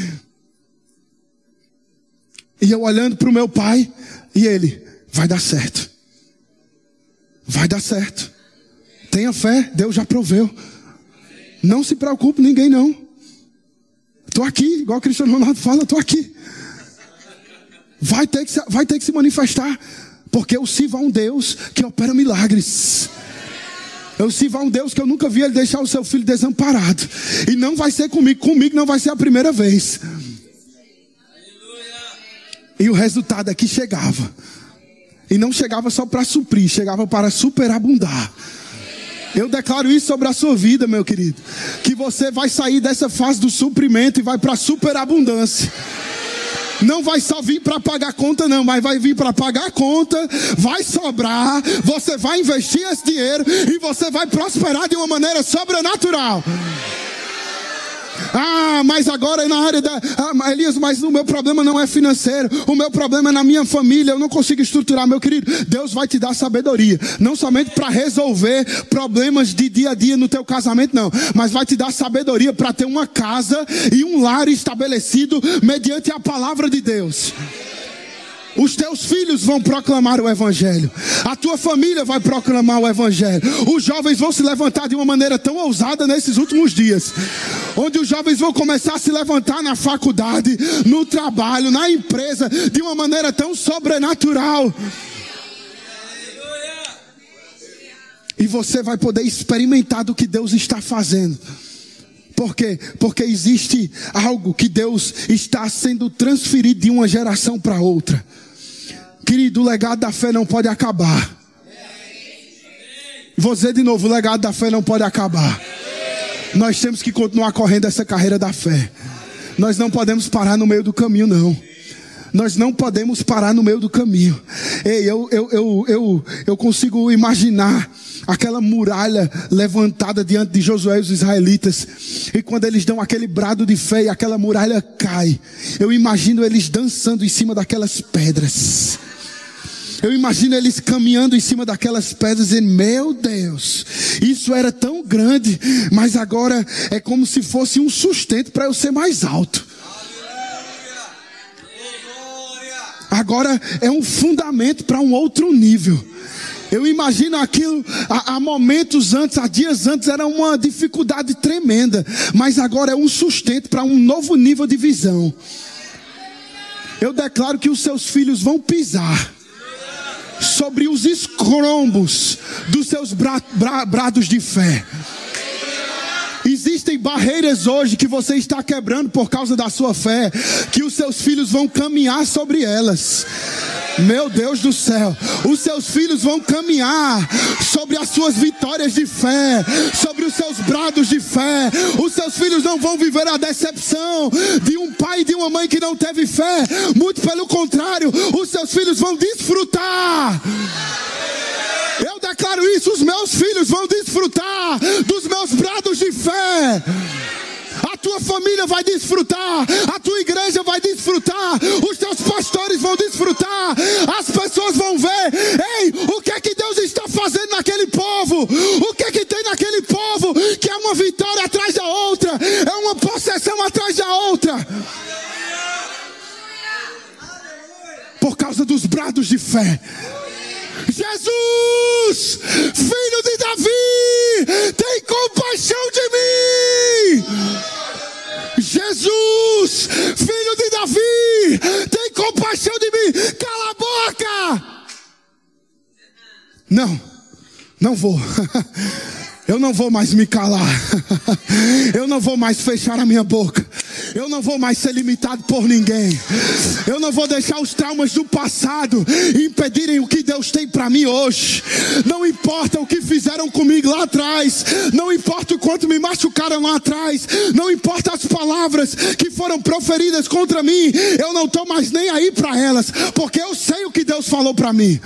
E eu olhando para o meu pai, e ele, vai dar certo. Vai dar certo. Tenha fé, Deus já proveu. Não se preocupe, ninguém não. Estou aqui, igual o Cristiano Ronaldo fala, estou aqui. Vai ter, que se, vai ter que se manifestar. Porque eu sirvo a um Deus que opera milagres. Eu sirvo a um Deus que eu nunca vi ele deixar o seu filho desamparado. E não vai ser comigo, comigo não vai ser a primeira vez. E o resultado é que chegava. E não chegava só para suprir, chegava para superabundar. Eu declaro isso sobre a sua vida, meu querido. Que você vai sair dessa fase do suprimento e vai para a superabundância. Não vai só vir para pagar conta, não, mas vai vir para pagar conta, vai sobrar, você vai investir esse dinheiro e você vai prosperar de uma maneira sobrenatural. Ah, mas agora é na área da. Ah, Elias, mas o meu problema não é financeiro. O meu problema é na minha família. Eu não consigo estruturar, meu querido. Deus vai te dar sabedoria. Não somente para resolver problemas de dia a dia no teu casamento, não. Mas vai te dar sabedoria para ter uma casa e um lar estabelecido mediante a palavra de Deus. Os teus filhos vão proclamar o Evangelho. A tua família vai proclamar o Evangelho. Os jovens vão se levantar de uma maneira tão ousada nesses últimos dias. Onde os jovens vão começar a se levantar na faculdade, no trabalho, na empresa, de uma maneira tão sobrenatural. E você vai poder experimentar do que Deus está fazendo. Por quê? Porque existe algo que Deus está sendo transferido de uma geração para outra. Querido, o legado da fé não pode acabar. Vou dizer de novo: o legado da fé não pode acabar. Nós temos que continuar correndo essa carreira da fé. Nós não podemos parar no meio do caminho, não. Nós não podemos parar no meio do caminho. Ei, eu, eu, eu, eu, eu consigo imaginar aquela muralha levantada diante de Josué e os israelitas. E quando eles dão aquele brado de fé e aquela muralha cai, eu imagino eles dançando em cima daquelas pedras. Eu imagino eles caminhando em cima daquelas pedras e meu Deus, isso era tão grande, mas agora é como se fosse um sustento para eu ser mais alto. agora é um fundamento para um outro nível. Eu imagino aquilo há, momentos antes, há dias antes, era uma dificuldade tremenda, mas agora é um sustento para um novo nível de visão. Eu declaro que os seus filhos vão pisar sobre os escrombos dos seus bra, bra, brados de fé. Existem barreiras hoje que você está quebrando por causa da sua fé, que os seus filhos vão caminhar sobre elas. Meu Deus do céu, os seus filhos vão caminhar sobre as suas vitórias de fé, sobre os seus brados de fé. Os seus filhos não vão viver a decepção de um pai e de uma mãe que não teve fé. Muito pelo contrário, os seus filhos vão desfrutar. Eu declaro isso: os meus filhos vão desfrutar dos meus brados de fé a tua família vai desfrutar, a tua igreja vai desfrutar, os teus pastores vão desfrutar, as pessoas vão ver, ei, o que é que Deus está fazendo naquele povo? O que é que tem naquele povo que é uma vitória atrás da outra, é uma possessão atrás da outra? Por causa dos brados de fé. Jesus, filho de Davi, tem compaixão de mim. Jesus, filho de Davi, tem compaixão de mim. Cala a boca. Não, não vou. Eu não vou mais me calar. Eu não vou mais fechar a minha boca. Eu não vou mais ser limitado por ninguém. Eu não vou deixar os traumas do passado impedirem o que Deus tem para mim hoje. Não importa o que fizeram comigo lá atrás. Não importa o quanto me machucaram lá atrás. Não importa as palavras que foram proferidas contra mim. Eu não estou mais nem aí para elas. Porque eu sei o que Deus falou para mim.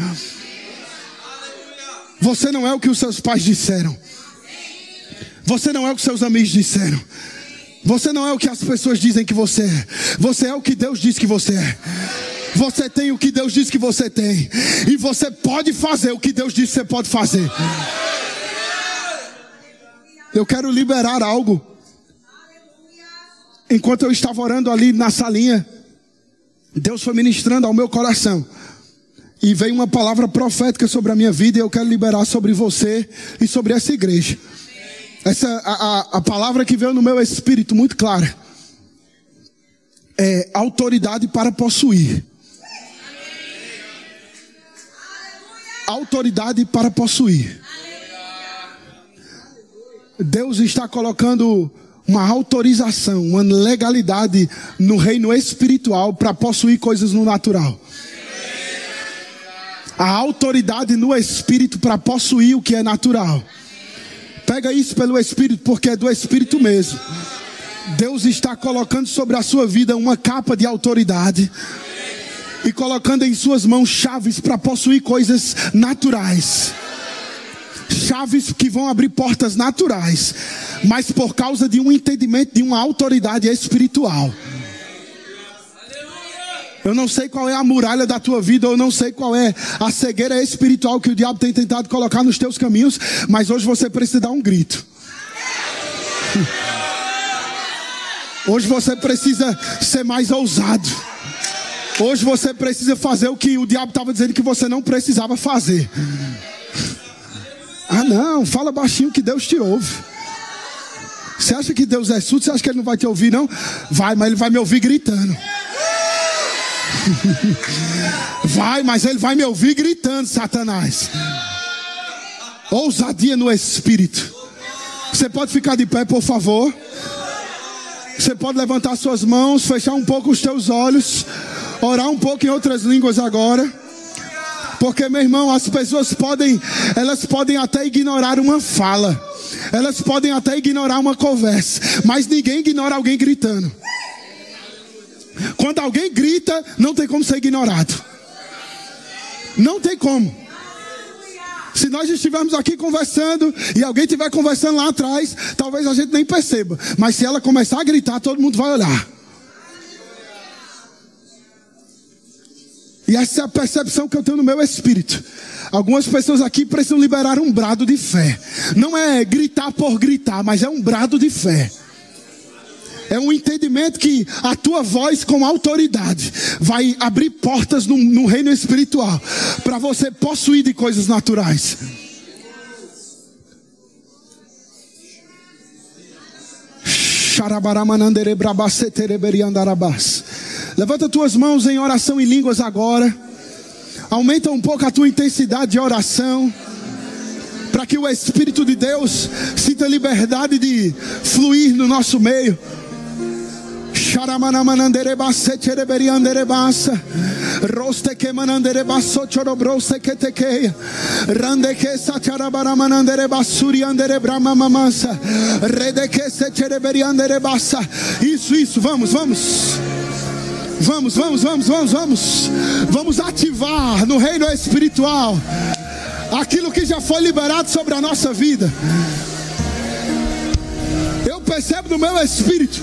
Você não é o que os seus pais disseram. Você não é o que seus amigos disseram. Você não é o que as pessoas dizem que você é. Você é o que Deus diz que você é. Você tem o que Deus diz que você tem. E você pode fazer o que Deus diz que você pode fazer. Eu quero liberar algo. Enquanto eu estava orando ali na salinha, Deus foi ministrando ao meu coração. E veio uma palavra profética sobre a minha vida e eu quero liberar sobre você e sobre essa igreja. Essa a, a, palavra que veio no meu espírito muito clara. É autoridade para possuir. Autoridade para possuir. Deus está colocando uma autorização, uma legalidade no reino espiritual para possuir coisas no natural. A autoridade no espírito para possuir o que é natural. Pega isso pelo Espírito, porque é do Espírito mesmo. Deus está colocando sobre a sua vida uma capa de autoridade e colocando em suas mãos chaves para possuir coisas naturais. Chaves que vão abrir portas naturais, mas por causa de um entendimento de uma autoridade espiritual. Eu não sei qual é a muralha da tua vida, eu não sei qual é a cegueira espiritual que o diabo tem tentado colocar nos teus caminhos, mas hoje você precisa dar um grito. Hoje você precisa ser mais ousado. Hoje você precisa fazer o que o diabo estava dizendo que você não precisava fazer. Ah, não, fala baixinho que Deus te ouve. Você acha que Deus é surdo? Você acha que Ele não vai te ouvir, não? Vai, mas Ele vai me ouvir gritando. Vai, mas ele vai me ouvir gritando, Satanás. Ousadia no espírito. Você pode ficar de pé, por favor? Você pode levantar suas mãos, fechar um pouco os teus olhos, orar um pouco em outras línguas agora. Porque, meu irmão, as pessoas podem, elas podem até ignorar uma fala. Elas podem até ignorar uma conversa, mas ninguém ignora alguém gritando. Quando alguém grita, não tem como ser ignorado. Não tem como. Se nós estivermos aqui conversando e alguém estiver conversando lá atrás, talvez a gente nem perceba. Mas se ela começar a gritar, todo mundo vai olhar. E essa é a percepção que eu tenho no meu espírito. Algumas pessoas aqui precisam liberar um brado de fé. Não é gritar por gritar, mas é um brado de fé. É um entendimento que a tua voz com autoridade vai abrir portas no, no reino espiritual para você possuir de coisas naturais. Levanta tuas mãos em oração em línguas agora. Aumenta um pouco a tua intensidade de oração. Para que o Espírito de Deus sinta liberdade de fluir no nosso meio. Roste que manandere basso chorobrose que te queia. Rande que sa charabara manandere basuri andere brama mamasa. Rede que se chereberi andere bassa. Isso, isso, vamos, vamos. Vamos, vamos, vamos, vamos, vamos. Vamos ativar no reino espiritual aquilo que já foi liberado sobre a nossa vida. Percebo no meu espírito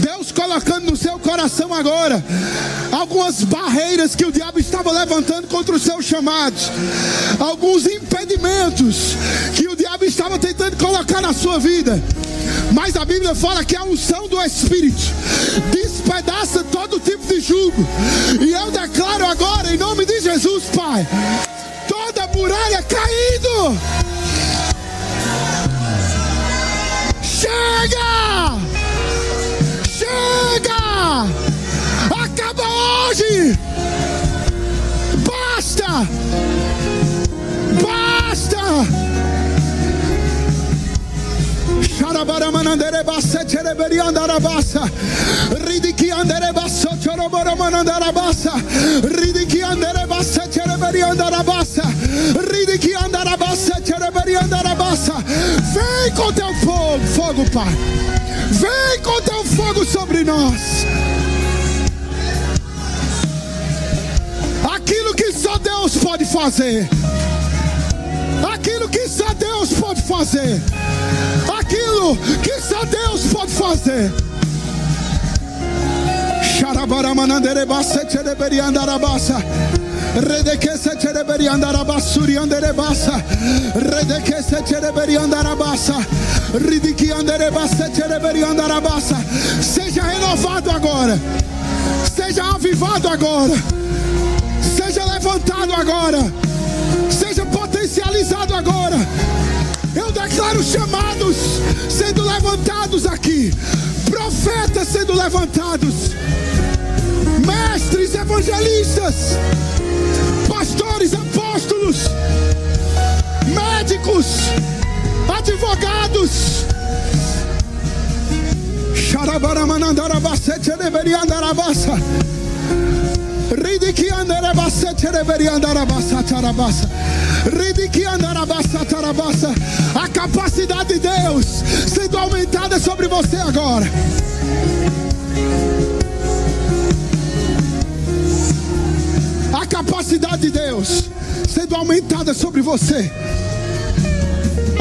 Deus colocando no seu coração agora algumas barreiras que o diabo estava levantando contra os seus chamados, alguns impedimentos que o diabo estava tentando colocar na sua vida. Mas a Bíblia fala que a unção do Espírito despedaça todo tipo de jugo. E eu declaro agora, em nome de Jesus, Pai, toda muralha caindo. Chega! Chega! Acaba hoje! Basta! Basta! Xarabaramanandere basse cereberi andarabassa. Ridiki andere basso choroboromanandarabassa. Ridiki andere basse cereberi andarabassa. Ridiki Vem com teu fogo, fogo, Pai. Vem com teu fogo sobre nós. Aquilo que só Deus pode fazer aquilo que só Deus pode fazer, aquilo que só Deus pode fazer. Xarabaramanandere basse cereberi andarabassa. Redekese cereberi andarabasuri anderebassa. Redekese cereberi andarabassa. Ridiki anderebassa cereberi andarabassa. Seja renovado agora. Seja avivado agora. Seja levantado agora. Seja potencializado agora. Eu declaro chamados sendo levantados aqui, profetas sendo levantados, mestres, evangelistas, pastores, apóstolos, médicos, advogados. A capacidade de Deus sendo aumentada sobre você agora. Capacidade de Deus sendo aumentada sobre você.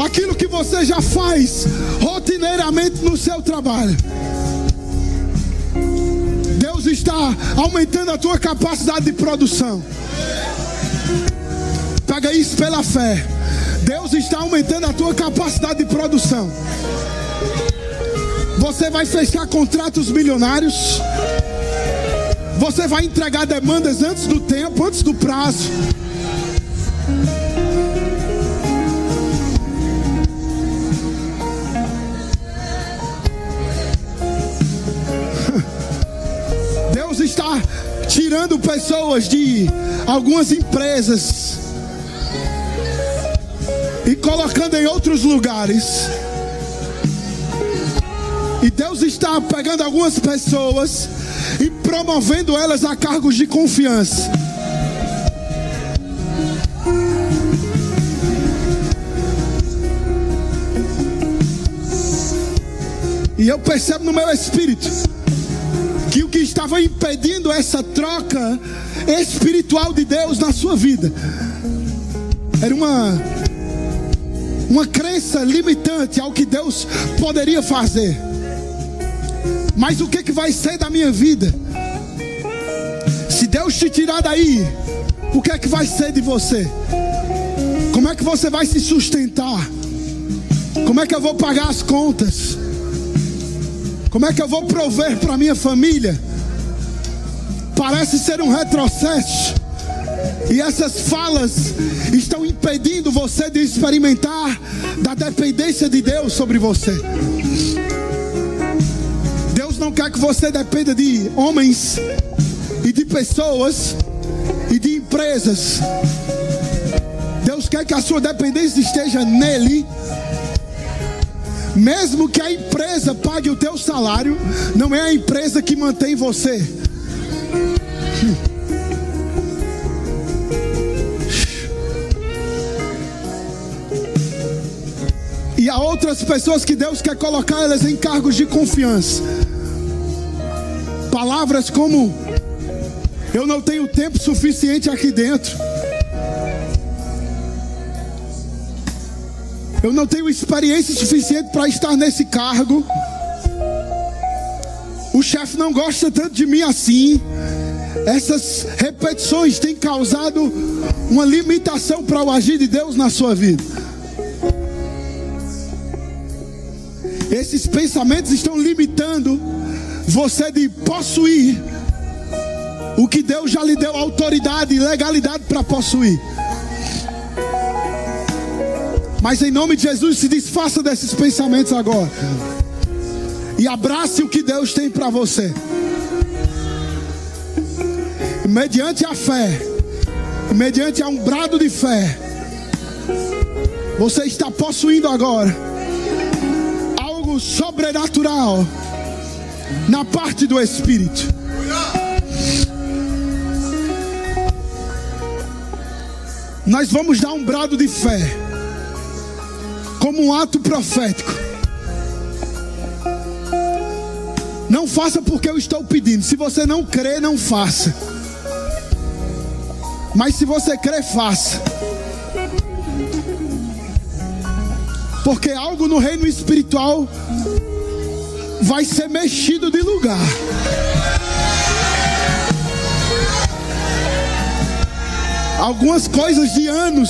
Aquilo que você já faz rotineiramente no seu trabalho. Deus está aumentando a tua capacidade de produção. Pega isso pela fé. Deus está aumentando a tua capacidade de produção. Você vai fechar contratos milionários. Você vai entregar demandas antes do tempo, antes do prazo. Deus está tirando pessoas de algumas empresas e colocando em outros lugares. E Deus está pegando algumas pessoas e promovendo elas a cargos de confiança. E eu percebo no meu espírito que o que estava impedindo essa troca espiritual de Deus na sua vida era uma uma crença limitante ao que Deus poderia fazer. Mas o que, que vai ser da minha vida? Se Deus te tirar daí, o que é que vai ser de você? Como é que você vai se sustentar? Como é que eu vou pagar as contas? Como é que eu vou prover para minha família? Parece ser um retrocesso. E essas falas estão impedindo você de experimentar da dependência de Deus sobre você. Não quer que você dependa de homens e de pessoas e de empresas. Deus quer que a sua dependência esteja nele. Mesmo que a empresa pague o teu salário, não é a empresa que mantém você. E há outras pessoas que Deus quer colocar elas em cargos de confiança. Palavras como: Eu não tenho tempo suficiente aqui dentro. Eu não tenho experiência suficiente para estar nesse cargo. O chefe não gosta tanto de mim assim. Essas repetições têm causado uma limitação para o agir de Deus na sua vida. Esses pensamentos estão limitando você de possuir o que Deus já lhe deu autoridade e legalidade para possuir. Mas em nome de Jesus, se desfaça desses pensamentos agora. E abrace o que Deus tem para você. mediante a fé, mediante a um brado de fé, você está possuindo agora algo sobrenatural na parte do Espírito. Nós vamos dar um brado de fé, como um ato profético. Não faça porque eu estou pedindo. Se você não crê, não faça. Mas se você crê, faça. Porque algo no reino espiritual vai ser mexido de lugar. Algumas coisas de anos,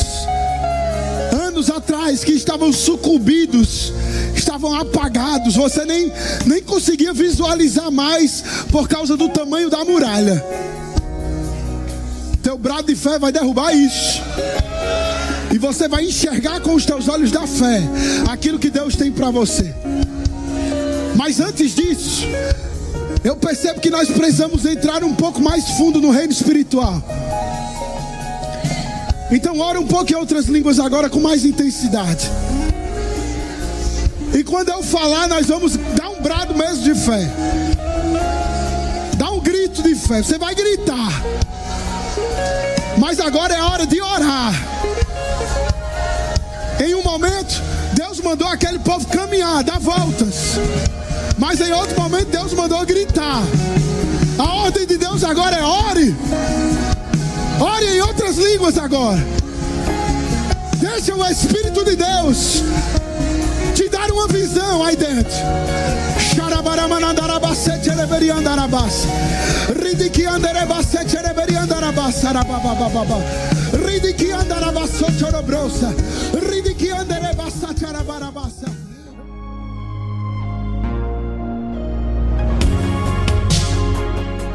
anos atrás, que estavam sucumbidos, estavam apagados, você nem, nem conseguia visualizar mais por causa do tamanho da muralha. Teu brado de fé vai derrubar isso. E você vai enxergar com os teus olhos da fé aquilo que Deus tem para você. Mas antes disso, eu percebo que nós precisamos entrar um pouco mais fundo no reino espiritual. Então, ora um pouco em outras línguas agora com mais intensidade. E quando eu falar, nós vamos dar um brado mesmo de fé. Dá um grito de fé. Você vai gritar. Mas agora é hora de orar. Em um momento, Deus mandou aquele povo caminhar, dar voltas. Mas em outro momento, Deus mandou gritar. A ordem de Deus agora é ore. Ore em outras línguas agora. Deixa o Espírito de Deus te dar uma visão aí dentro. Ridiki andarebasete reveria Ridiki